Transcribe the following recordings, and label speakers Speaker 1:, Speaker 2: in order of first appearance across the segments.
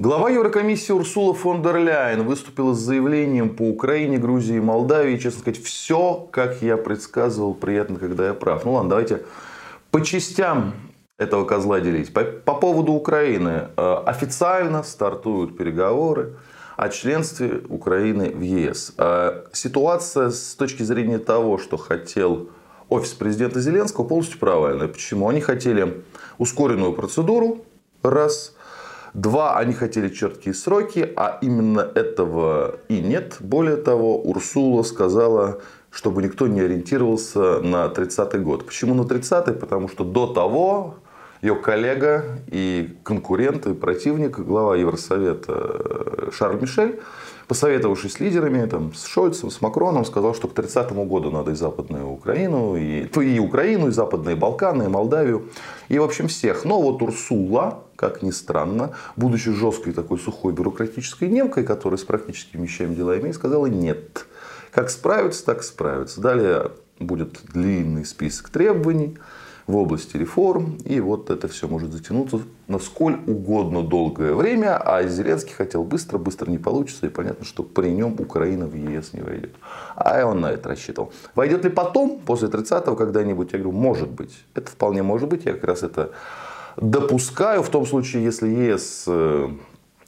Speaker 1: Глава Еврокомиссии Урсула фон дер Ляйен выступила с заявлением по Украине, Грузии и Молдавии. Честно сказать, все, как я предсказывал, приятно, когда я прав. Ну ладно, давайте по частям этого козла делить. По, по поводу Украины. Э, официально стартуют переговоры о членстве Украины в ЕС. Э, ситуация с точки зрения того, что хотел офис президента Зеленского, полностью провальная. Почему? Они хотели ускоренную процедуру, раз. Два, они хотели четкие сроки, а именно этого и нет. Более того, Урсула сказала, чтобы никто не ориентировался на 30-й год. Почему на 30-й? Потому что до того ее коллега и конкурент, и противник, глава Евросовета э, Шарль Мишель, посоветовавшись с лидерами, там, с Шольцем, с Макроном, сказал, что к 30 году надо и Западную Украину, и, и Украину, и Западные Балканы, и Молдавию, и, в общем, всех. Но вот Урсула, как ни странно, будучи жесткой такой сухой бюрократической немкой, которая с практическими вещами дела имеет, сказала нет. Как справиться, так справиться. Далее будет длинный список требований в области реформ. И вот это все может затянуться на сколь угодно долгое время. А Зеленский хотел быстро, быстро не получится. И понятно, что при нем Украина в ЕС не войдет. А он на это рассчитывал. Войдет ли потом, после 30-го когда-нибудь? Я говорю, может быть. Это вполне может быть. Я как раз это допускаю в том случае, если ЕС э,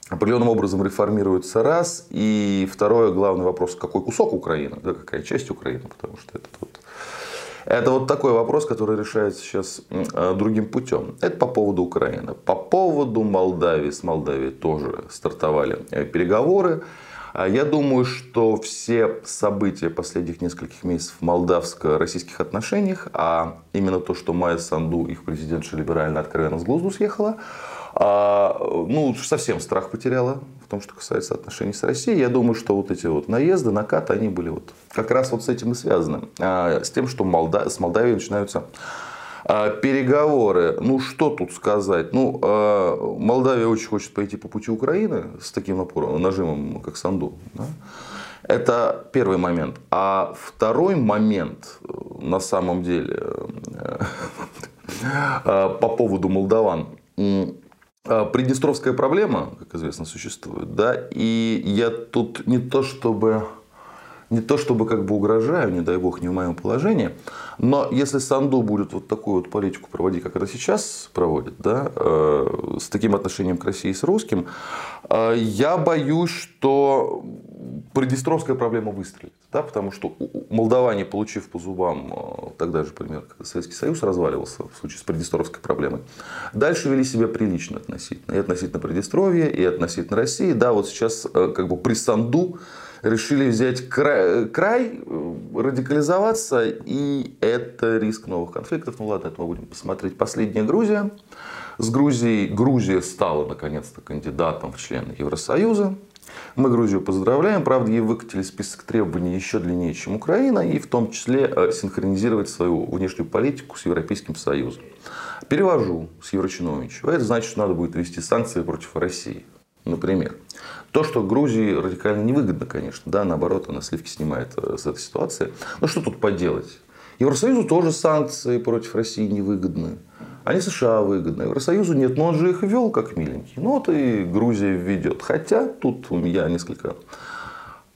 Speaker 1: определенным образом реформируется раз. И второе, главный вопрос, какой кусок Украины, да, какая часть Украины, потому что это вот это вот такой вопрос, который решается сейчас э, другим путем. Это по поводу Украины. По поводу Молдавии. С Молдавией тоже стартовали э, переговоры. А я думаю, что все события последних нескольких месяцев в молдавско-российских отношениях, а именно то, что Майя Санду, их президент либерально откровенно с глузду съехала, а, ну, совсем страх потеряла в том, что касается отношений с Россией. Я думаю, что вот эти вот наезды, накаты, они были вот как раз вот с этим и связаны. А, с тем, что Молда... с Молдавией начинаются а, переговоры. Ну, что тут сказать? Ну, Молдавия очень хочет пойти по пути Украины с таким напором, нажимом, как Санду. Да? Это первый момент. А второй момент, на самом деле, по поводу молдаван. А, Приднестровская проблема, как известно, существует, да, и я тут не то чтобы не то чтобы как бы угрожаю, не дай бог, не в моем положении, но если Санду будет вот такую вот политику проводить, как это сейчас проводит, да, э, с таким отношением к России с русским, э, я боюсь, что Приднестровская проблема выстрелит. Да, потому что молдаване, получив по зубам, э, тогда же, пример, когда Советский Союз разваливался в случае с Приднестровской проблемой, дальше вели себя прилично относительно. И относительно Приднестровья, и относительно России. Да, вот сейчас как бы при Санду решили взять край, край, радикализоваться, и это риск новых конфликтов. Ну ладно, это мы будем посмотреть. Последняя Грузия. С Грузией Грузия стала наконец-то кандидатом в члены Евросоюза. Мы Грузию поздравляем. Правда, ей выкатили список требований еще длиннее, чем Украина, и в том числе э, синхронизировать свою внешнюю политику с Европейским Союзом. Перевожу с Еврочиновничего. Это значит, что надо будет ввести санкции против России. Например. То, что Грузии радикально невыгодно, конечно, да, наоборот, она сливки снимает э, с этой ситуации. Но что тут поделать? Евросоюзу тоже санкции против России невыгодны. Они США выгодны. Евросоюзу нет, но он же их ввел как миленький. Ну вот и Грузия введет. Хотя тут я несколько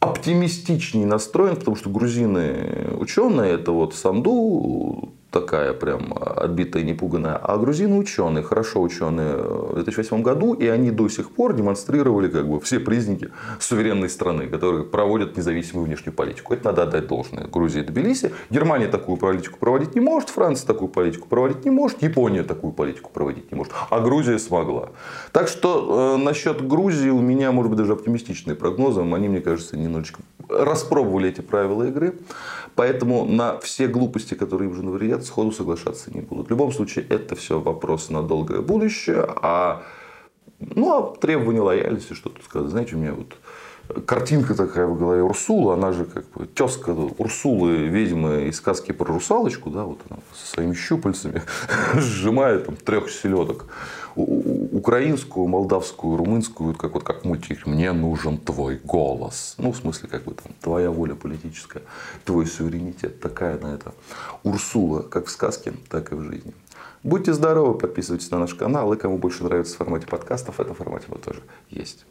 Speaker 1: оптимистичнее настроен, потому что грузины ученые, это вот Санду, такая прям отбитая, непуганная. А грузины ученые, хорошо ученые в 2008 году, и они до сих пор демонстрировали как бы все признаки суверенной страны, которые проводят независимую внешнюю политику. Это надо отдать должное. Грузия и Тбилиси. Германия такую политику проводить не может, Франция такую политику проводить не может, Япония такую политику проводить не может. А Грузия смогла. Так что э, насчет Грузии у меня, может быть, даже оптимистичные прогнозы. Они, мне кажется, немножечко распробовали эти правила игры. Поэтому на все глупости, которые им же навредят, сходу соглашаться не будут. В любом случае, это все вопрос на долгое будущее. А, ну, а требования лояльности, что тут сказать. Знаете, у меня вот картинка такая в голове Урсула, она же как бы тезка Урсулы, ведьмы из сказки про русалочку, да, вот она со своими щупальцами сжимает там трех селедок. Украинскую, молдавскую, румынскую, как вот как мультик, мне нужен твой голос. Ну, в смысле, как бы там, твоя воля политическая, твой суверенитет, такая на это. Урсула, как в сказке, так и в жизни. Будьте здоровы, подписывайтесь на наш канал. И кому больше нравится в формате подкастов, в этом формате вот тоже есть.